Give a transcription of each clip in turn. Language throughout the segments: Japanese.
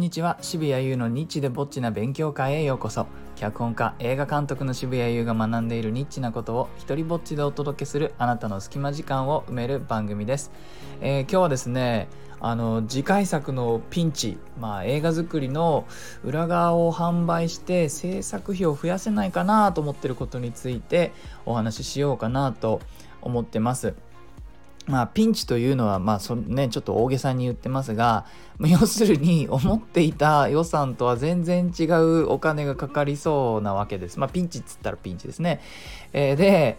んにちは。渋谷優のニッチでぼっちな勉強会へようこそ。脚本家映画監督の渋谷優が学んでいるニッチなことを一人ぼっちでお届けするあなたの隙間時間を埋める番組です、えー、今日はですねあの次回作のピンチ、まあ、映画作りの裏側を販売して制作費を増やせないかなと思ってることについてお話ししようかなと思ってます。まあ、ピンチというのは、まあそね、ちょっと大げさに言ってますが、要するに思っていた予算とは全然違うお金がかかりそうなわけです。まあ、ピンチっつったらピンチですね。えー、で、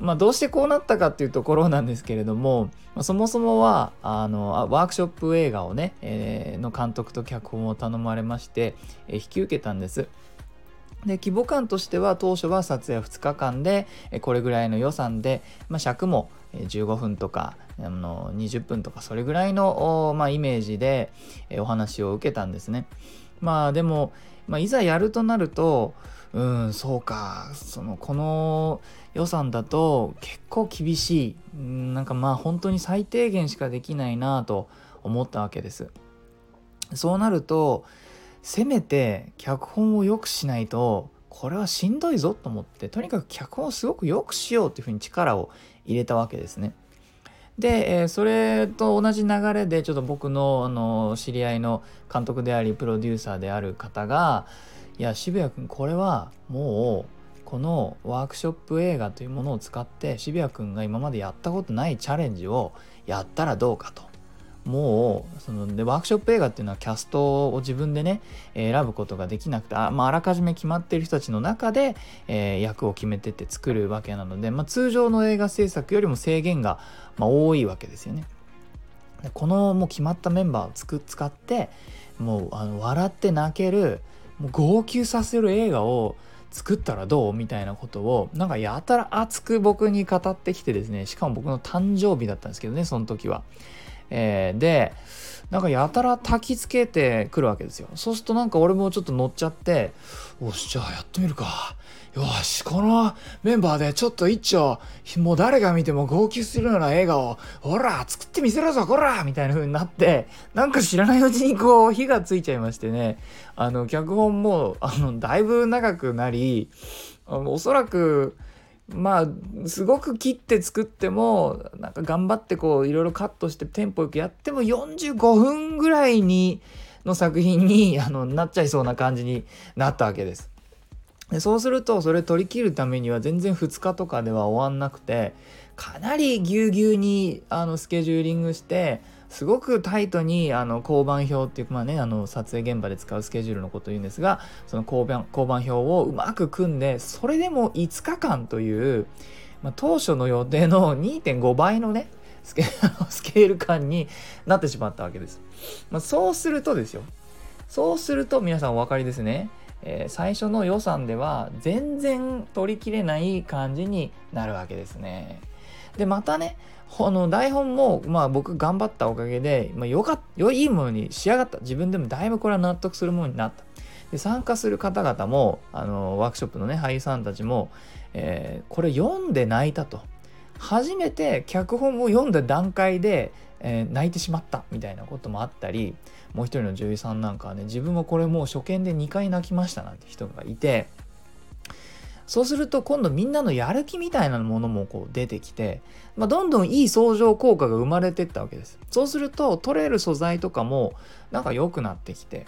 まあ、どうしてこうなったかっていうところなんですけれども、まあ、そもそもはあのワークショップ映画をね、えー、の監督と脚本を頼まれまして、えー、引き受けたんです。で規模感としては当初は撮影2日間でこれぐらいの予算で、まあ、尺も15分とかあの20分とかそれぐらいの、まあ、イメージでお話を受けたんですね。まあでも、まあ、いざやるとなるとうんそうかそのこの予算だと結構厳しいなんかまあ本当に最低限しかできないなと思ったわけです。そうなるとせめて脚本を良くしないとこれはしんどいぞと思ってとにかく脚本をすごく良くしようというふうに力を入れたわけですね。で、え、それと同じ流れでちょっと僕のあの知り合いの監督でありプロデューサーである方が「いや渋谷君これはもうこのワークショップ映画というものを使って渋谷君が今までやったことないチャレンジをやったらどうか」と。もうそのでワークショップ映画っていうのはキャストを自分でね選ぶことができなくてあ,、まあ、あらかじめ決まっている人たちの中で、えー、役を決めてって作るわけなので、まあ、通常の映画制作よりも制限が、まあ、多いわけですよね。このもう決まったメンバーをつく使ってもうあの笑って泣けるもう号泣させる映画を作ったらどうみたいなことをなんかやたら熱く僕に語ってきてですねしかも僕の誕生日だったんですけどねその時は。えー、でなんかやたら焚きつけてくるわけですよ。そうするとなんか俺もちょっと乗っちゃっておしじゃあやってみるか。よしこのメンバーでちょっと一丁もう誰が見ても号泣するような映画をほら作ってみせろぞこらみたいな風になってなんか知らないうちにこう火がついちゃいましてね。あの脚本もあのだいぶ長くなりおそらくまあすごく切って作ってもなんか頑張ってこういろいろカットしてテンポよくやっても45分ぐらいにの作品に あのなっちゃいそうな感じになったわけです。でそうするとそれ取り切るためには全然2日とかでは終わんなくてかなりぎゅうぎゅうにあのスケジューリングしてすごくタイトにあの交番表っていうまあねあの撮影現場で使うスケジュールのことを言うんですがその交番交番表をうまく組んでそれでも5日間という、まあ、当初の予定の2.5倍のね スケール感になってしまったわけです。まあ、そうするとですよそうすると皆さんお分かりですね。えー、最初の予算では全然取りきれない感じになるわけですね。でまたねあの台本も、まあ、僕頑張ったおかげで、まあ、よかよいいものに仕上がった。自分でもだいぶこれは納得するものになった。で参加する方々もあのワークショップのね俳優さんたちも、えー、これ読んで泣いたと。初めて脚本を読んだ段階で、えー、泣いてしまったみたいなこともあったりもう一人の女優さんなんかはね自分はこれもう初見で2回泣きましたなんて人がいてそうすると今度みんなのやる気みたいなものもこう出てきて、まあ、どんどんいい相乗効果が生まれてったわけです。そうすると取れる素材とかもなんか良くなってきて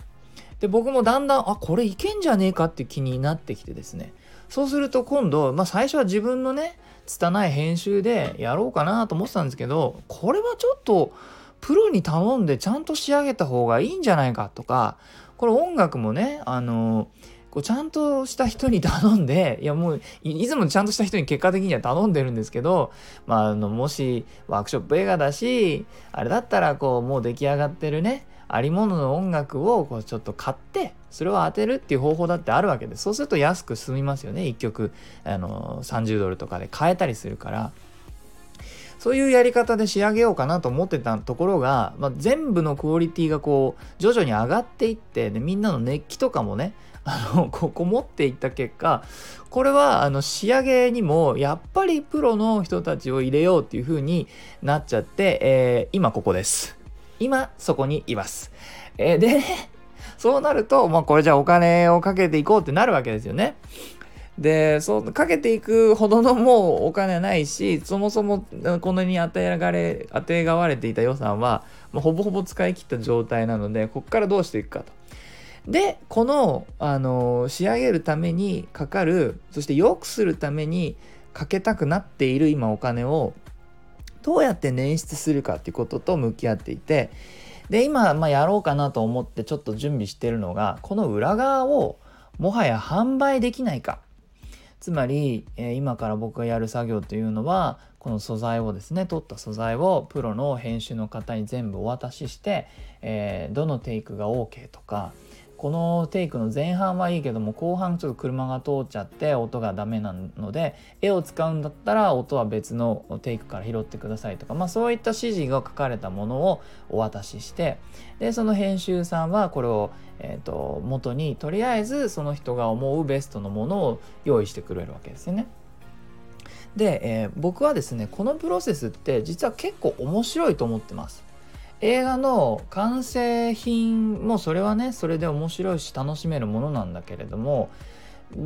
で僕もだんだんあこれいけんじゃねえかって気になってきてですねそうすると今度、まあ、最初は自分のね拙い編集でやろうかなと思ってたんですけどこれはちょっとプロに頼んでちゃんと仕上げた方がいいんじゃないかとかこれ音楽もねあのこうちゃんとした人に頼んで、いやもういつもちゃんとした人に結果的には頼んでるんですけど、まあ、あのもしワークショップ映画だし、あれだったらこうもう出来上がってるね、ありものの音楽をこうちょっと買ってそれを当てるっていう方法だってあるわけでそうすると安く済みますよね1曲。あの30ドルとかで買えたりするから。そういうやり方で仕上げようかなと思ってたところが、まあ、全部のクオリティがこう徐々に上がっていってでみんなの熱気とかもねあ のここ持っていった結果これはあの仕上げにもやっぱりプロの人たちを入れようっていう風になっちゃって、えー、今ここです今そこにいます、えー、で そうなると、まあ、これじゃあお金をかけていこうってなるわけですよね。でそうかけていくほどのもうお金ないしそもそもこのに与えられ与えがわれていた予算はもうほぼほぼ使い切った状態なのでここからどうしていくかと。でこの、あの仕上げるためにかかるそして良くするためにかけたくなっている今お金をどうやって捻出するかっていうことと向き合っていてで今、まあ、やろうかなと思ってちょっと準備してるのがこの裏側をもはや販売できないか。つまり、えー、今から僕がやる作業というのはこの素材をですね取った素材をプロの編集の方に全部お渡しして、えー、どのテイクが OK とかこのテイクの前半はいいけども後半ちょっと車が通っちゃって音がダメなので絵を使うんだったら音は別のテイクから拾ってくださいとか、まあ、そういった指示が書かれたものをお渡ししてでその編集さんはこれを、えーと、元にとりあえずその人が思うベストのものを用意してくれるわけですよね。で、えー、僕はですねこのプロセスって実は結構面白いと思ってます。映画の完成品もそれはねそれで面白いし楽しめるものなんだけれども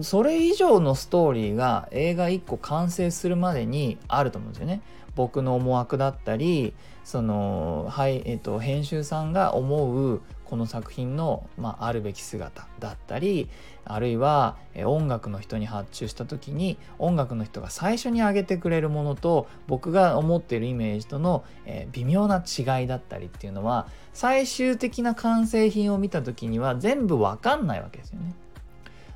それ以上のストーリーが映画1個完成するまでにあると思うんですよね。僕の思惑だったりその、はいえっと、編集さんが思うこの作品の、まあ、あるべき姿だったりあるいは、音楽の人に発注した時に音楽の人が最初に上げてくれるものと僕が思っているイメージとの、え、微妙な違いだったりっていうのは最終的な完成品を見た時には全部わかんないわけですよね。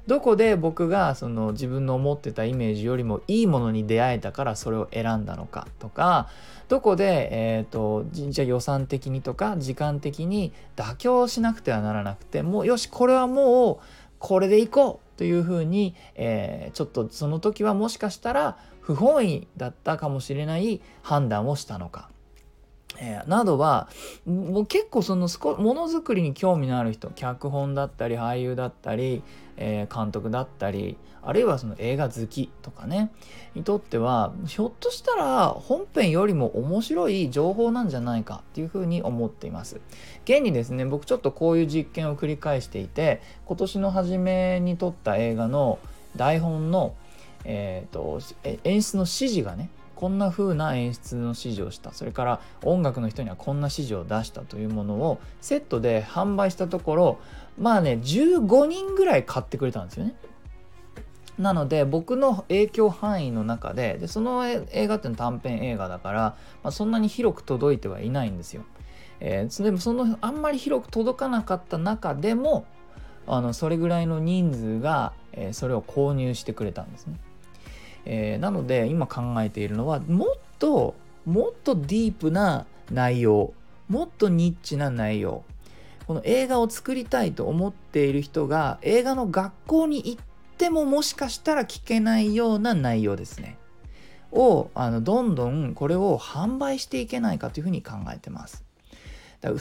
どこで僕がその自分の思ってたイメージよりもいいものに出会えたからそれを選んだのかとかどこで、えーと、じゃ予算的にとか時間的に妥協しなくてはならなくてもうよしこれはもうこれでいこうというふうに、え、ちょっとその時はもしかしたら不本意だったかもしれない判断をしたのか。えー、などはもう結構そのものづくりに興味のある人脚本だったり俳優だったり、えー、監督だったりあるいはその映画好きとかねにとってはひょっとしたら本編よりも面白い情報なんじゃないかっていうふうに思っています。現にですね僕ちょっとこういう実験を繰り返していて今年の初めに撮った映画の台本の、えーと演出の指示がねこんな風な演出の指示をしたそれから音楽の人にはこんな指示を出したというものをセットで販売したところまあね15人ぐらい買ってくれたんですよね。なので僕の影響範囲の中ででその映画っていうのは短編映画だから、まあ、そんなに広く届いてはいないんですよ。えー、でもそのあんまり広く届かなかった中でもあのそれぐらいの人数が、えー、それを購入してくれたんですね。えー、なので今考えているのはもっともっとディープな内容もっとニッチな内容。この映画を作りたいと思っている人が映画の学校に行ってももしかしたら聞けないような内容ですね。をあのどんどんこれを販売していけないかというふうに考えてます。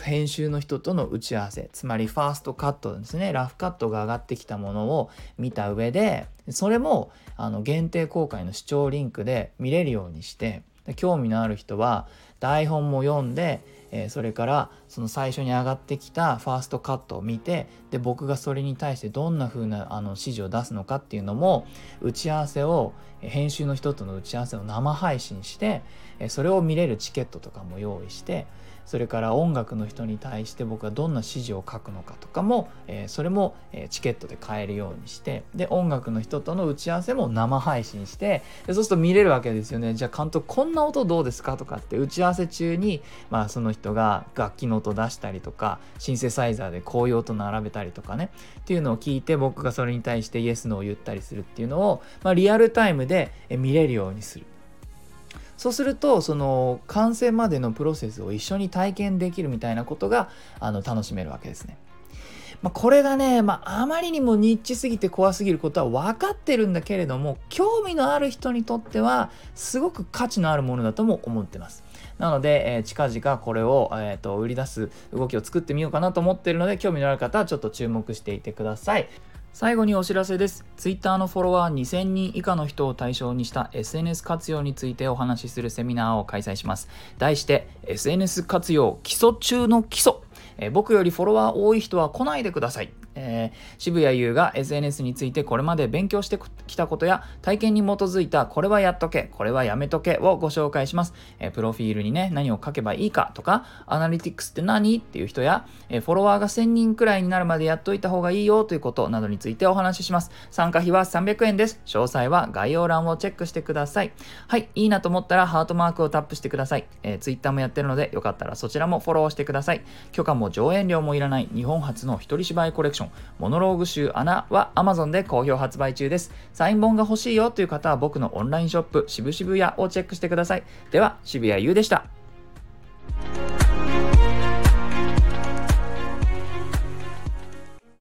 編集の人との打ち合わせつまりファーストカットですね。ラフカットが上がってきたものを見た上でそれもあの限定公開の視聴リンクで見れるようにして興味のある人は台本も読んで、えー、それからその最初に上がってきたファーストカットを見てで僕がそれに対してどんな風なあの指示を出すのかっていうのも打ち合わせを編集の人との打ち合わせを生配信してそれを見れるチケットとかも用意してそれから音楽の人に対して僕はどんな指示を書くのかとかも、えー、それも、えー、チケットで買えるようにしてで音楽の人との打ち合わせも生配信してでそうすると見れるわけですよねじゃあ監督こんな音どうですかとかって打ち合わせ中に、まあ、その人が楽器の音出したりとかシンセサイザーでこういう音並べたりとかねっていうのを聞いて僕がそれに対してイエスノーを言ったりするっていうのを、まあ、リアルタイムで見れるようにする。そうするとその完成までのプロセスを一緒に体験できるみたいなことがあの楽しめるわけですね。まあ、これがね、まあ、あまりにもニッチすぎて怖すぎることは分かってるんだけれども興味のある人にとってはすごく価値のあるものだとも思ってます。なので、えー、近々これを、えーと売り出す動きを作ってみようかなと思ってるので興味のある方はちょっと注目していてください。最後にお知らせです。Twitter のフォロワー2000人以下の人を対象にした SNS 活用についてお話しするセミナーを開催します。題して SNS 活用基礎中の基礎え、僕よりフォロワー多い人は来ないでください。えー、渋谷優が SNS についてこれまで勉強してきたことや体験に基づいたこれはやっとけ、これはやめとけをご紹介します。えー、プロフィールにね、何を書けばいいかとか、アナリティクスって何？っていう人や、えー、フォロワーが1000人くらいになるまでやっといた方がいいよということなどについてお話しします。参加費は300円です。詳細は概要欄をチェックしてください。はい、いいなと思ったらハートマークをタップしてください。え、Twitter もやってるので、よかったらそちらもフォローしてください。許可も上演料もいらない日本初の一人芝居コレクションョン、モノローグ集穴は Amazon で好評発売中です。サイン本が欲しいよという方は僕のオンラインショップ、渋々屋をチェックしてください。では、渋谷優でした。